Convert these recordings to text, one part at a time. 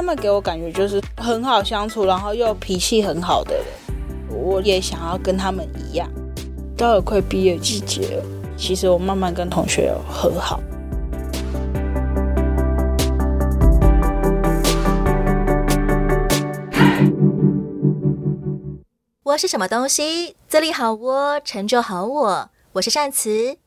他们给我感觉就是很好相处，然后又脾气很好的人。我也想要跟他们一样。到了快毕业季节，其实我慢慢跟同学和好。我是什么东西？这里好我，成就好我。我是善慈。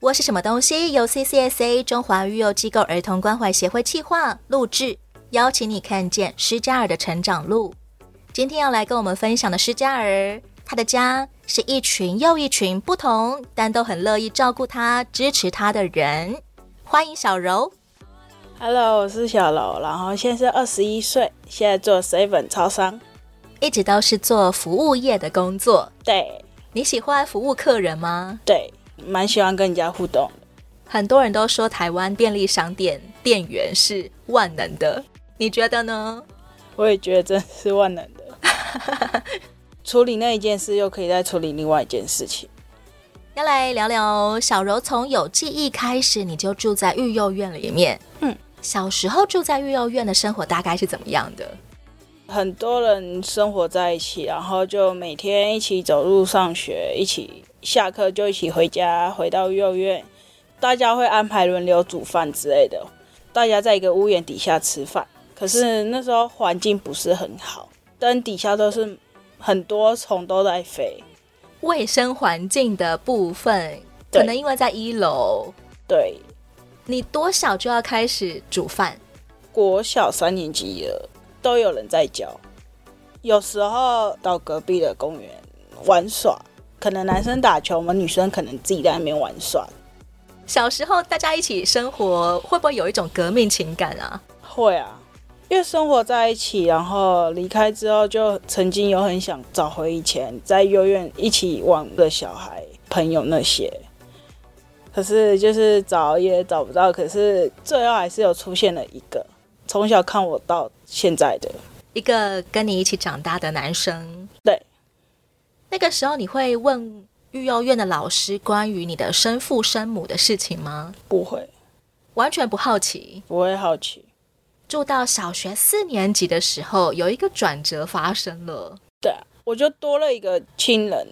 我是什么东西？由 CCSA 中华育幼机构儿童关怀协会企划录制，邀请你看见施嘉尔的成长路。今天要来跟我们分享的施嘉儿，他的家是一群又一群不同，但都很乐意照顾他、支持他的人。欢迎小柔。Hello，我是小柔，然后现在是二十一岁，现在做 seven 超商。一直都是做服务业的工作。对，你喜欢服务客人吗？对，蛮喜欢跟人家互动。很多人都说台湾便利商店店员是万能的，你觉得呢？我也觉得真是万能的。处理那一件事，又可以再处理另外一件事情。要来聊聊小柔，从有记忆开始，你就住在育幼院里面。嗯，小时候住在育幼院的生活大概是怎么样的？很多人生活在一起，然后就每天一起走路上学，一起下课就一起回家，回到幼儿园，大家会安排轮流煮饭之类的，大家在一个屋檐底下吃饭。可是那时候环境不是很好，灯底下都是很多虫都在飞。卫生环境的部分，可能因为在一楼。对，你多小就要开始煮饭？国小三年级了。都有人在教，有时候到隔壁的公园玩耍，可能男生打球，我们女生可能自己在那边玩耍。小时候大家一起生活，会不会有一种革命情感啊？会啊，因为生活在一起，然后离开之后，就曾经有很想找回以前在幼儿园一起玩的小孩朋友那些，可是就是找也找不到，可是最后还是有出现了一个。从小看我到现在的一个跟你一起长大的男生，对。那个时候你会问育幼院的老师关于你的生父生母的事情吗？不会，完全不好奇。不会好奇。住到小学四年级的时候，有一个转折发生了。对啊，我就多了一个亲人，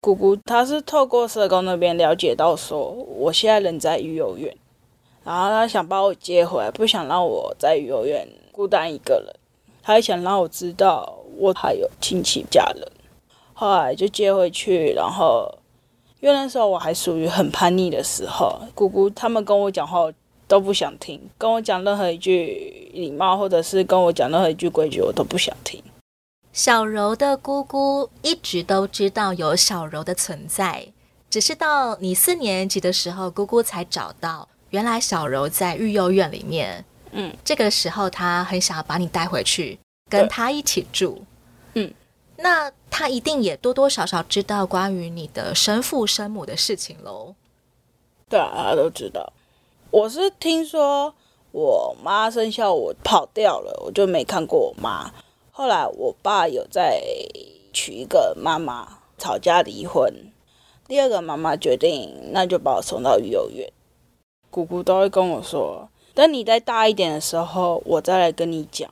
姑姑，她是透过社工那边了解到说，我现在人在育幼院。然后她想把我接回来，不想让我在育幼院孤单一个人。他还想让我知道我还有亲戚家人。后来就接回去，然后因为那时候我还属于很叛逆的时候，姑姑他们跟我讲话都不想听，跟我讲任何一句礼貌，或者是跟我讲任何一句规矩，我都不想听。小柔的姑姑一直都知道有小柔的存在，只是到你四年级的时候，姑姑才找到。原来小柔在育幼院里面，嗯，这个时候他很想要把你带回去，跟他一起住，嗯，那他一定也多多少少知道关于你的生父生母的事情喽。对啊，他都知道。我是听说我妈生下我跑掉了，我就没看过我妈。后来我爸有再娶一个妈妈，吵架离婚，第二个妈妈决定那就把我送到育幼院。姑姑都会跟我说：“等你再大一点的时候，我再来跟你讲。”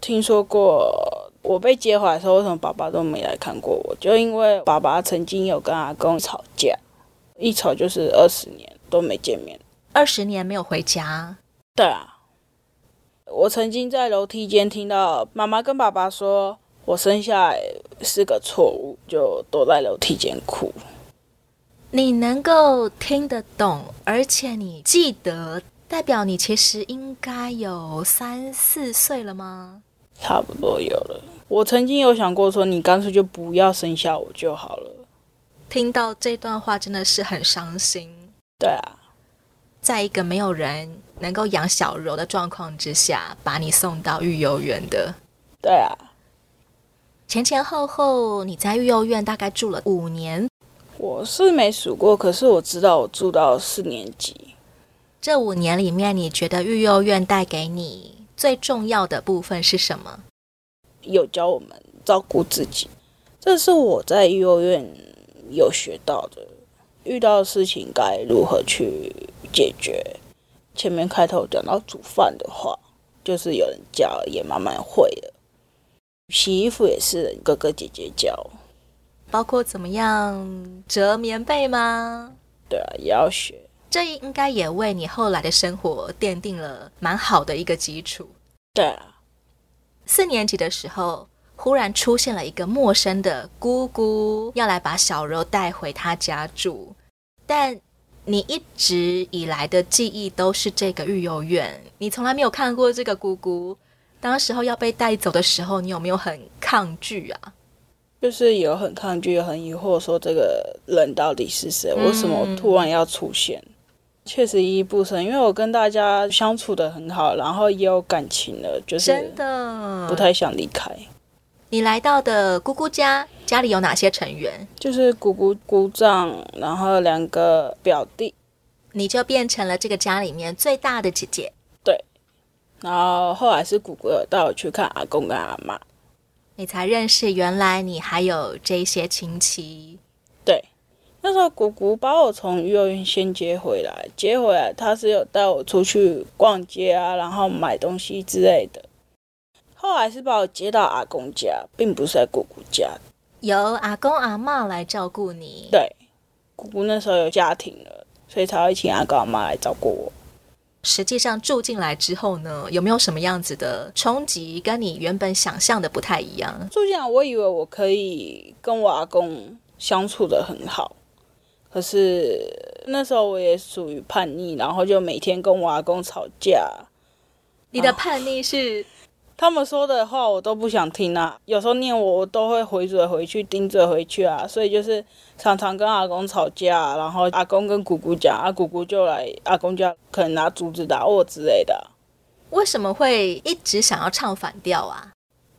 听说过我被接回来的时候，为什么爸爸都没来看过我？就因为爸爸曾经有跟阿公吵架，一吵就是二十年都没见面，二十年没有回家。对啊，我曾经在楼梯间听到妈妈跟爸爸说：“我生下来是个错误”，就躲在楼梯间哭。你能够听得懂，而且你记得，代表你其实应该有三四岁了吗？差不多有了。我曾经有想过说，你干脆就不要生下我就好了。听到这段话真的是很伤心。对啊，在一个没有人能够养小柔的状况之下，把你送到育幼院的。对啊，前前后后你在育幼院大概住了五年。我是没数过，可是我知道我住到四年级。这五年里面，你觉得育幼院带给你最重要的部分是什么？有教我们照顾自己，这是我在育幼院有学到的。遇到的事情该如何去解决？前面开头讲到煮饭的话，就是有人教，也慢慢会了。洗衣服也是哥哥姐姐教，包括怎么样折棉被吗？对啊，也要学。这应该也为你后来的生活奠定了蛮好的一个基础。对啊，四年级的时候，忽然出现了一个陌生的姑姑，要来把小柔带回她家住，但。你一直以来的记忆都是这个育幼院，你从来没有看过这个姑姑。当时候要被带走的时候，你有没有很抗拒啊？就是有很抗拒，有很疑惑，说这个人到底是谁？为什么突然要出现？嗯、确实依依不舍，因为我跟大家相处的很好，然后也有感情了，就是真的不太想离开。你来到的姑姑家，家里有哪些成员？就是姑姑、姑丈，然后两个表弟，你就变成了这个家里面最大的姐姐。对，然后后来是姑姑有带我去看阿公跟阿妈，你才认识原来你还有这些亲戚。对，那时候姑姑把我从幼儿园先接回来，接回来她是有带我出去逛街啊，然后买东西之类的。后来是把我接到阿公家，并不是在姑姑家，由阿公阿妈来照顾你。对，姑姑那时候有家庭了，所以才会请阿公阿妈来照顾我。实际上住进来之后呢，有没有什么样子的冲击，跟你原本想象的不太一样？住进来，我以为我可以跟我阿公相处的很好，可是那时候我也属于叛逆，然后就每天跟我阿公吵架。你的叛逆是？他们说的话我都不想听啊，有时候念我，我都会回嘴回去，顶嘴回去啊，所以就是常常跟阿公吵架，然后阿公跟姑姑讲，阿姑姑就来阿公家，可能拿竹子打我之类的。为什么会一直想要唱反调啊？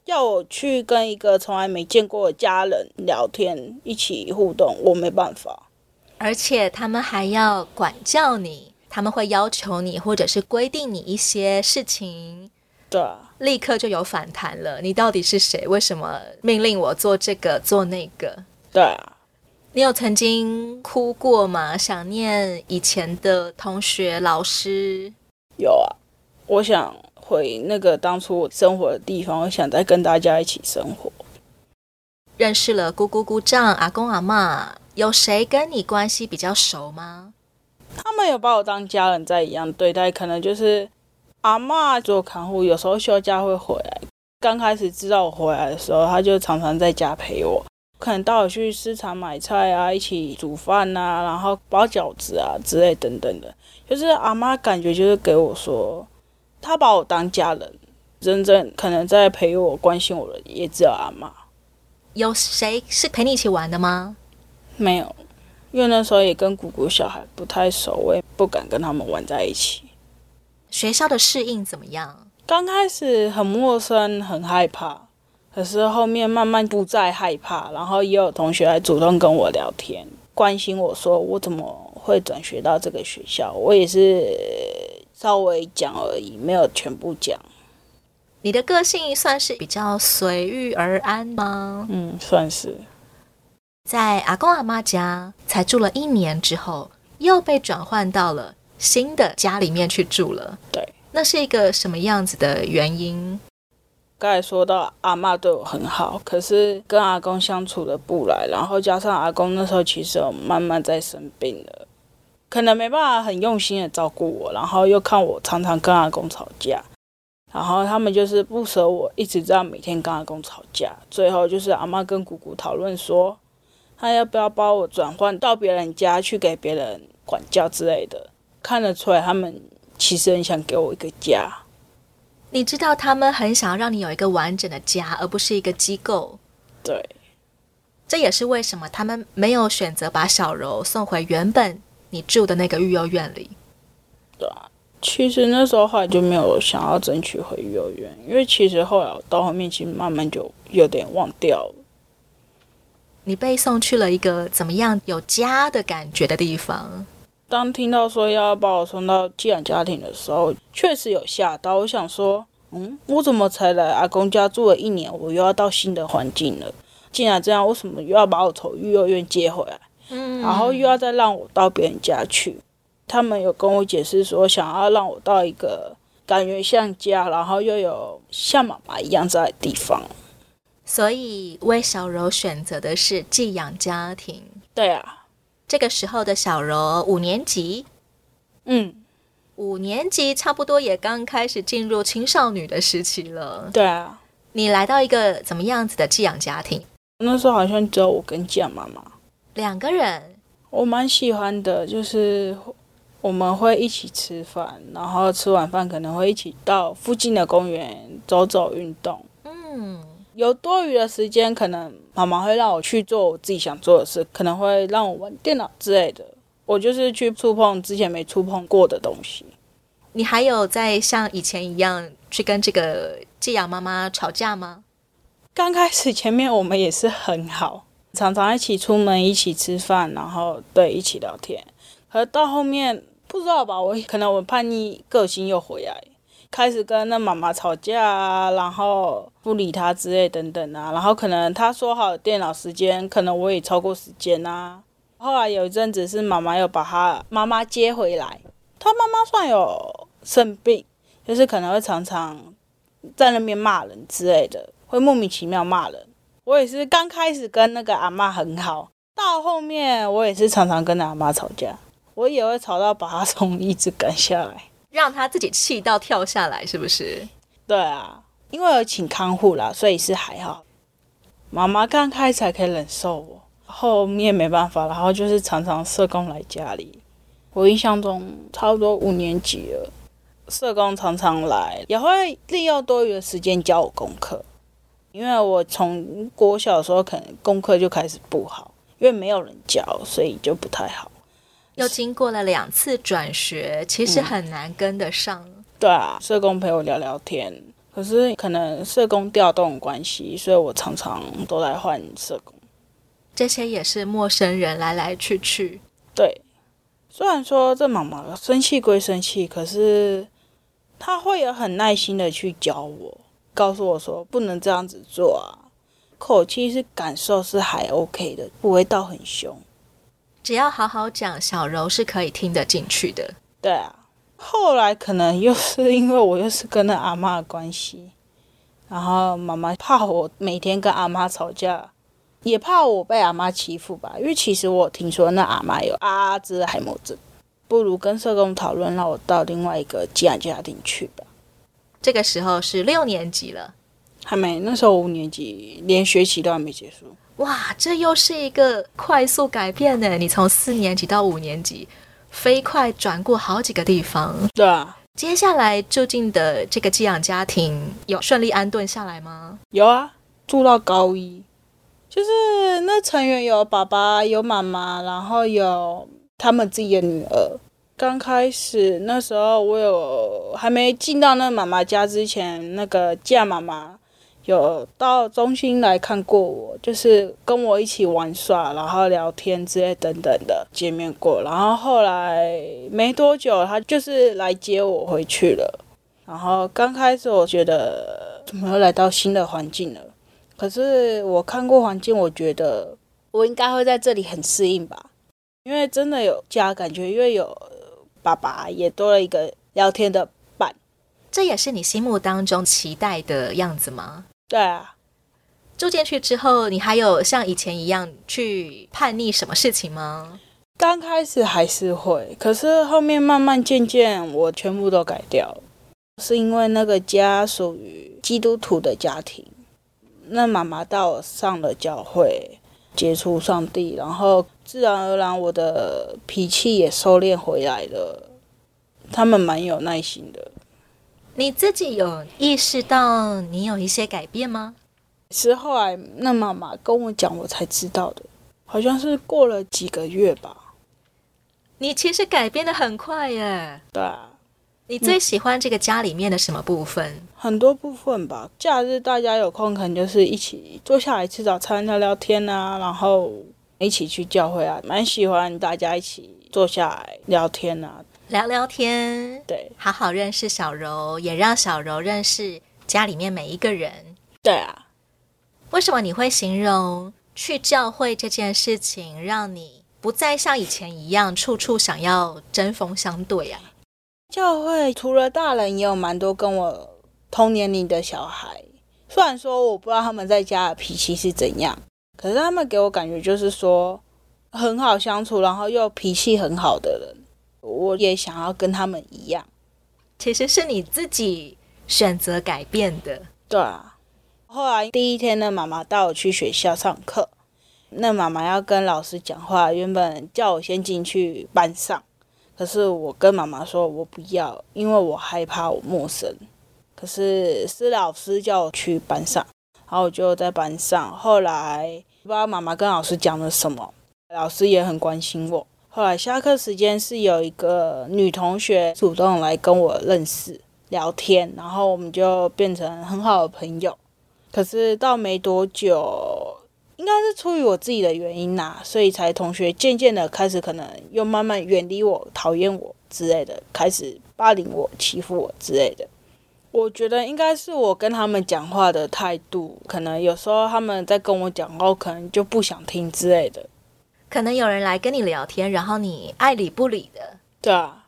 要我去跟一个从来没见过的家人聊天，一起互动，我没办法。而且他们还要管教你，他们会要求你，或者是规定你一些事情。对啊。立刻就有反弹了。你到底是谁？为什么命令我做这个做那个？对啊，你有曾经哭过吗？想念以前的同学、老师？有啊，我想回那个当初我生活的地方，我想再跟大家一起生活。认识了姑姑、姑丈、阿公、阿妈，有谁跟你关系比较熟吗？他们有把我当家人在一样对待，可能就是。阿妈做看护，有时候休假会回来。刚开始知道我回来的时候，他就常常在家陪我，可能带我去市场买菜啊，一起煮饭啊，然后包饺子啊之类等等的。就是阿妈感觉就是给我说，他把我当家人，真正可能在陪我、关心我的也只有阿妈。有谁是陪你一起玩的吗？没有，因为那时候也跟姑姑小孩不太熟，我也不敢跟他们玩在一起。学校的适应怎么样？刚开始很陌生，很害怕，可是后面慢慢不再害怕，然后也有同学来主动跟我聊天，关心我说我怎么会转学到这个学校，我也是稍微讲而已，没有全部讲。你的个性算是比较随遇而安吗？嗯，算是。在阿公阿妈家才住了一年之后，又被转换到了。新的家里面去住了，对，那是一个什么样子的原因？刚才说到阿妈对我很好，可是跟阿公相处的不来，然后加上阿公那时候其实有慢慢在生病了，可能没办法很用心的照顾我，然后又看我常常跟阿公吵架，然后他们就是不舍我一直这样每天跟阿公吵架，最后就是阿妈跟姑姑讨论说，他要不要把我转换到别人家去给别人管教之类的。看得出来，他们其实很想给我一个家。你知道，他们很想要让你有一个完整的家，而不是一个机构。对，这也是为什么他们没有选择把小柔送回原本你住的那个育幼院里。对啊，其实那时候后来就没有想要争取回育幼院，因为其实后来到后面其实慢慢就有点忘掉了。你被送去了一个怎么样有家的感觉的地方？当听到说要把我送到寄养家庭的时候，确实有吓到。我想说，嗯，我怎么才来阿公家住了一年，我又要到新的环境了？既然这样，为什么又要把我从育幼院接回来？嗯，然后又要再让我到别人家去？他们有跟我解释说，想要让我到一个感觉像家，然后又有像妈妈一样在的地方。所以魏小柔选择的是寄养家庭。对啊，这个时候的小柔五年级，嗯，五年级差不多也刚开始进入青少女的时期了。对啊，你来到一个怎么样子的寄养家庭？那时候好像只有我跟寄养妈妈两个人。我蛮喜欢的，就是我们会一起吃饭，然后吃完饭可能会一起到附近的公园走走运动。嗯。有多余的时间，可能妈妈会让我去做我自己想做的事，可能会让我玩电脑之类的。我就是去触碰之前没触碰过的东西。你还有在像以前一样去跟这个寄养妈妈吵架吗？刚开始前面我们也是很好，常常一起出门，一起吃饭，然后对一起聊天。可是到后面不知道吧，我可能我叛逆个性又回来。开始跟那妈妈吵架啊，然后不理他之类等等啊，然后可能他说好电脑时间，可能我也超过时间啊。后来有一阵子是妈妈又把他妈妈接回来，他妈妈算有生病，就是可能会常常在那边骂人之类的，会莫名其妙骂人。我也是刚开始跟那个阿妈很好，到后面我也是常常跟阿妈吵架，我也会吵到把他 从椅子赶下来。让他自己气到跳下来，是不是？对啊，因为有请看护啦，所以是还好。妈妈刚开始还可以忍受我，后面没办法，然后就是常常社工来家里。我印象中差不多五年级了，社工常常来，也会利用多余的时间教我功课。因为我从国小的时候可能功课就开始不好，因为没有人教，所以就不太好。又经过了两次转学，其实很难跟得上。嗯。对啊，社工陪我聊聊天，可是可能社工调动关系，所以我常常都来换社工。这些也是陌生人来来去去。对，虽然说这妈妈生气归生气，可是她会有很耐心的去教我，告诉我说不能这样子做啊，口气是感受是还 OK 的，不会到很凶。只要好好讲，小柔是可以听得进去的。对啊，后来可能又是因为我又是跟那阿妈的关系，然后妈妈怕我每天跟阿妈吵架，也怕我被阿妈欺负吧。因为其实我听说那阿妈有阿兹海默症，不如跟社工讨论，让我到另外一个寄养家庭去吧。这个时候是六年级了，还没，那时候五年级，连学期都还没结束。哇，这又是一个快速改变呢！你从四年级到五年级，飞快转过好几个地方。对啊，接下来就近的这个寄养家庭有顺利安顿下来吗？有啊，住到高一，就是那成员有爸爸、有妈妈，然后有他们自己的女儿。刚开始那时候，我有还没进到那妈妈家之前，那个嫁妈妈。有到中心来看过我，就是跟我一起玩耍，然后聊天之类等等的见面过。然后后来没多久，他就是来接我回去了。然后刚开始我觉得怎么又来到新的环境了？可是我看过环境，我觉得我应该会在这里很适应吧，因为真的有家感觉，因为有爸爸也多了一个聊天的伴。这也是你心目当中期待的样子吗？对啊，住进去之后，你还有像以前一样去叛逆什么事情吗？刚开始还是会，可是后面慢慢渐渐，我全部都改掉了。是因为那个家属于基督徒的家庭，那妈妈带我上了教会，接触上帝，然后自然而然我的脾气也收敛回来了。他们蛮有耐心的。你自己有意识到你有一些改变吗？是后来那妈妈跟我讲，我才知道的，好像是过了几个月吧。你其实改变的很快耶。对啊。你最喜欢这个家里面的什么部分？嗯，很多部分吧。假日大家有空，可能就是一起坐下来吃早餐、聊聊天啊，然后一起去教会啊，蛮喜欢大家一起坐下来聊天啊。聊聊天，对，好好认识小柔，也让小柔认识家里面每一个人。对啊，为什么你会形容去教会这件事情，让你不再像以前一样处处想要针锋相对啊？教会除了大人，也有蛮多跟我同年龄的小孩。虽然说我不知道他们在家的脾气是怎样，可是他们给我感觉就是说很好相处，然后又脾气很好的人。我也想要跟他们一样。其实是你自己选择改变的。对啊。后来第一天呢，妈妈带我去学校上课。那妈妈要跟老师讲话，原本叫我先进去班上，可是我跟妈妈说，我不要，因为我害怕我陌生。可是是老师叫我去班上，然后我就在班上。后来不知道妈妈跟老师讲了什么，老师也很关心我。后来下课时间是有一个女同学主动来跟我认识聊天，然后我们就变成很好的朋友。可是到没多久。应该是出于我自己的原因呐、所以才同学渐渐的开始可能又慢慢远离我、讨厌我之类的，开始霸凌我、欺负我之类的。我觉得应该是我跟他们讲话的态度，可能有时候他们在跟我讲话，可能就不想听之类的。可能有人来跟你聊天，然后你爱理不理的。对啊，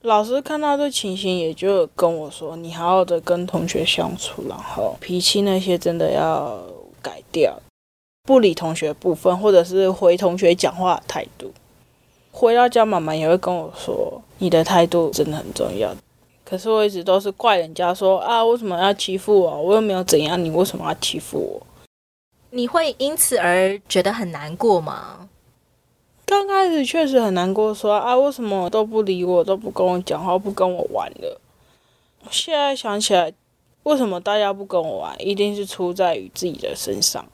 老师看到这情形，也就跟我说：“你好好的跟同学相处，然后脾气那些真的要改掉。”不理同学部分，或者是回同学讲话的态度，回到家妈妈也会跟我说：“你的态度真的很重要。”可是我一直都是怪人家说：“啊，为什么要欺负我？我又没有怎样，你为什么要欺负我？”你会因此而觉得很难过吗？刚开始确实很难过，说：“啊，为什么都不理我，都不跟我讲话，不跟我玩了？”现在想起来，为什么大家不跟我玩，一定是出在于自己的身上。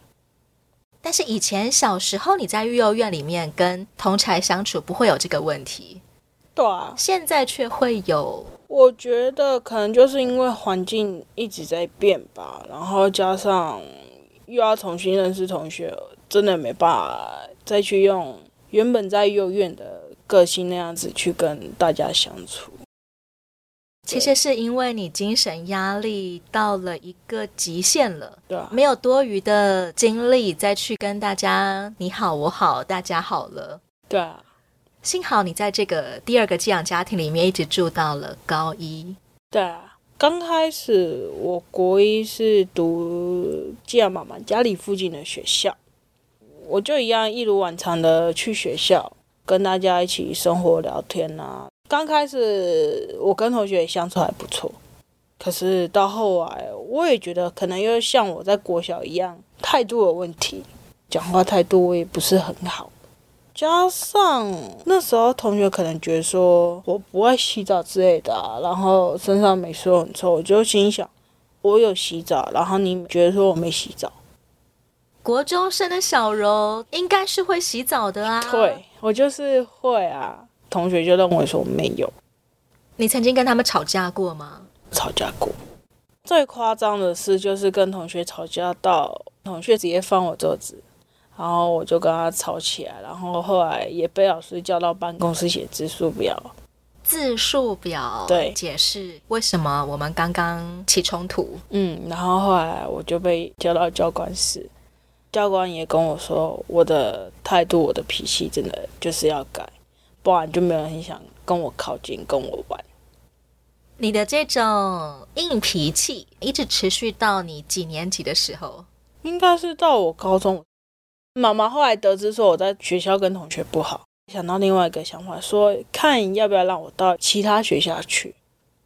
但是以前小时候你在育幼院里面跟同才相处不会有这个问题，对啊，现在却会有。我觉得可能就是因为环境一直在变吧，然后加上又要重新认识同学，真的没办法再去用原本在幼院的个性那样子去跟大家相处。其实是因为你精神压力到了一个极限了，对啊，没有多余的精力再去跟大家你好我好大家好了，对啊。幸好你在这个第二个寄养家庭里面一直住到了高一，对啊。刚开始我国一是读寄养妈妈家里附近的学校，我就一样一如往常的去学校跟大家一起生活聊天啊。刚开始我跟同学也相处还不错，可是到后来我也觉得可能又像我在国小一样态度有问题，讲话态度我也不是很好，加上那时候同学可能觉得说我不爱洗澡之类的，然后身上没说很臭，我就心想我有洗澡，然后你觉得说我没洗澡。国中生的小柔应该是会洗澡的啊，对，我就是会啊。同学就认为说没有。你曾经跟他们吵架过吗？吵架过。最夸张的事就是跟同学吵架到同学直接翻我桌子，然后我就跟他吵起来，然后后来也被老师叫到办公室写字数表。字数表，对，解释为什么我们刚刚起冲突。嗯，然后后来我就被叫到教官室，教官也跟我说，我的态度、我的脾气真的就是要改。不然就没有人很想跟我靠近，跟我玩。你的这种硬脾气一直持续到你几年级的时候？应该是到我高中。妈妈后来得知说我在学校跟同学不好，想到另外一个想法，说看要不要让我到其他学校去，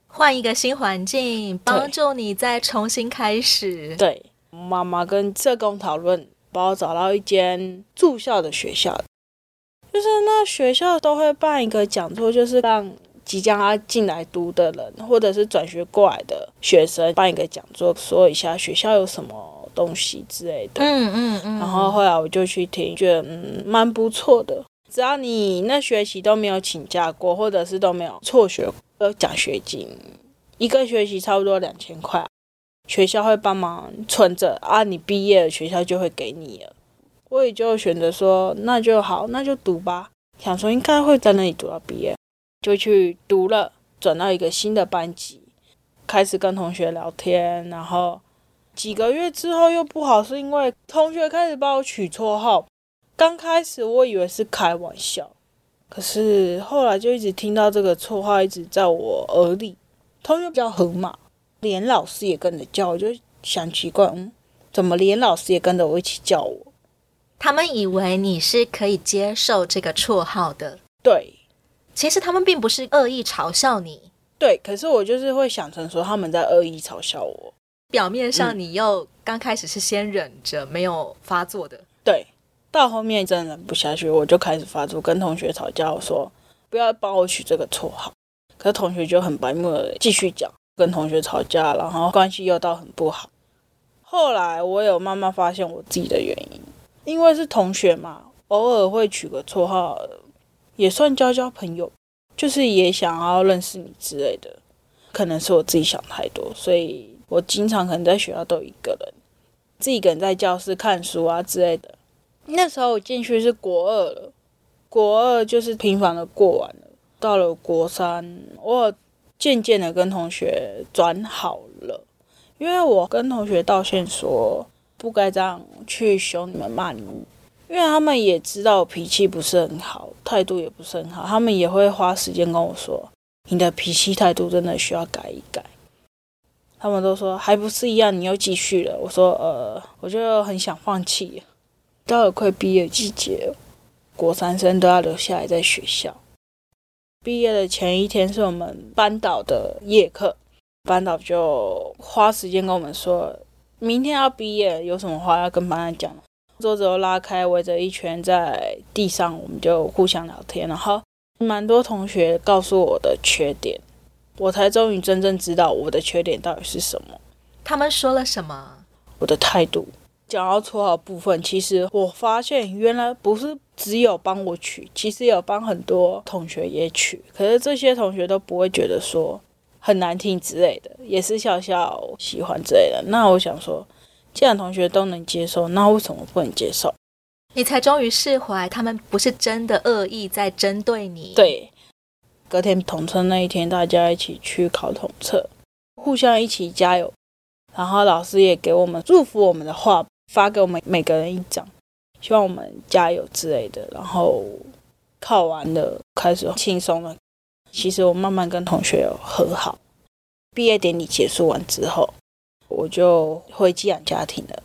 换一个新环境，帮助你再重新开始。对，妈妈跟社工讨论，帮我找到一间住校的学校。就是那学校都会办一个讲座，就是让即将要进来读的人，或者是转学过来的学生办一个讲座，说一下学校有什么东西之类的。嗯嗯嗯。然后后来我就去听，觉得嗯蛮不错的。只要你那学期都没有请假过，或者是都没有辍学，有奖学金，一个学期差不多两千块，学校会帮忙存着啊，你毕业了学校就会给你了。我也就选择说，那就好，那就读吧。想说应该会在那里读到毕业，就去读了。转到一个新的班级，开始跟同学聊天。然后几个月之后又不好，是因为同学开始帮我取绰号。刚开始我以为是开玩笑，可是后来就一直听到这个绰号一直在我耳里。同学叫河马，连老师也跟着叫，我就想奇怪，嗯，怎么连老师也跟着我一起叫我？他们以为你是可以接受这个绰号的。对，其实他们并不是恶意嘲笑你。对，可是我就是会想成说他们在恶意嘲笑我。表面上你又刚开始是先忍着没有发作的。对。到后面真的忍不下去，我就开始发作，跟同学吵架。我说不要帮我取这个绰号，可是同学就很白目的继续讲，跟同学吵架，然后关系又到很不好。后来我有慢慢发现我自己的原因，因为是同学嘛，偶尔会取个绰号，也算交交朋友，就是也想要认识你之类的。可能是我自己想太多，所以我经常可能在学校都一个人，自己一个人在教室看书啊之类的。那时候我进去是国二了，国二就是平凡的过完了。到了国三，我渐渐的跟同学转好了，因为我跟同学道歉说不该这样去凶你们骂你们，因为他们也知道我脾气不是很好，态度也不是很好，他们也会花时间跟我说你的脾气态度真的需要改一改。他们都说还不是一样，你又继续了。我说呃，我就很想放弃。到了快毕业季节，国三生都要留下来在学校。毕业的前一天是我们班导的夜课，班导就花时间跟我们说，明天要毕业，有什么话要跟班长讲。桌子都拉开，围着一圈在地上，我们就互相聊天。然后蛮多同学告诉我的缺点，我才终于真正知道我的缺点到底是什么。他们说了什么？我的态度。讲到绰号部分，其实我发现原来不是只有帮我取，其实有帮很多同学也取，可是这些同学都不会觉得说很难听之类的，也是笑笑喜欢之类的。那我想说，既然同学都能接受，那为什么不能接受？你才终于释怀，他们不是真的恶意在针对你。对，隔天统测那一天，大家一起去考统测，互相一起加油，然后老师也给我们祝福我们的话。发给我们每个人一张，希望我们加油之类的。然后考完了，开始轻松了。其实我慢慢跟同学和好。毕业典礼结束完之后，我就回寄养家庭了。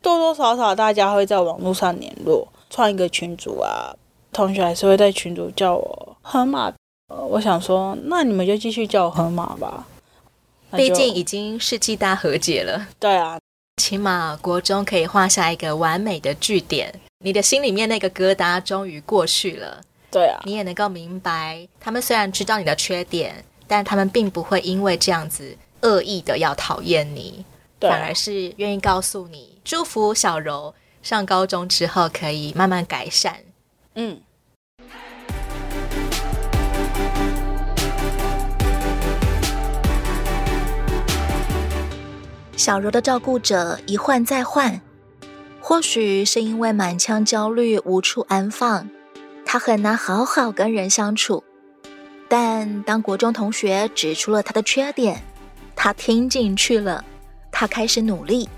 多多少少大家会在网络上联络，创一个群组啊。同学还是会在群组叫我河马。我想说，那你们就继续叫我河马吧。毕竟已经世纪大和解了。对啊。起码国中可以画下一个完美的句点，你的心里面那个疙瘩终于过去了。对啊，你也能够明白，他们虽然知道你的缺点，但他们并不会因为这样子恶意的要讨厌你，反而是愿意告诉你，祝福小柔上高中之后可以慢慢改善。嗯。小柔的照顾者一换再换，或许是因为满腔焦虑无处安放，他很难好好跟人相处。但当国中同学指出了他的缺点，他听进去了，他开始努力。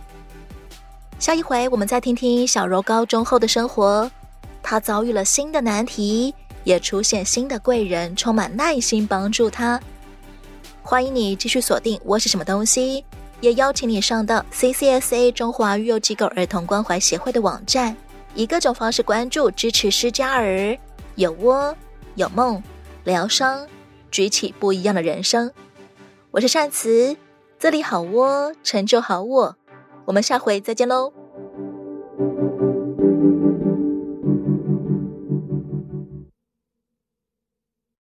下一回我们再听听小柔高中后的生活，他遭遇了新的难题，也出现新的贵人，充满耐心帮助他。欢迎你继续锁定我是什么东西。也邀请你上到 CCSA 中华育幼机构儿童关怀协会的网站，以各种方式关注支持施加儿，有窝有梦，疗伤，举起不一样的人生。我是善慈，这里好窝，成就好我。我们下回再见喽。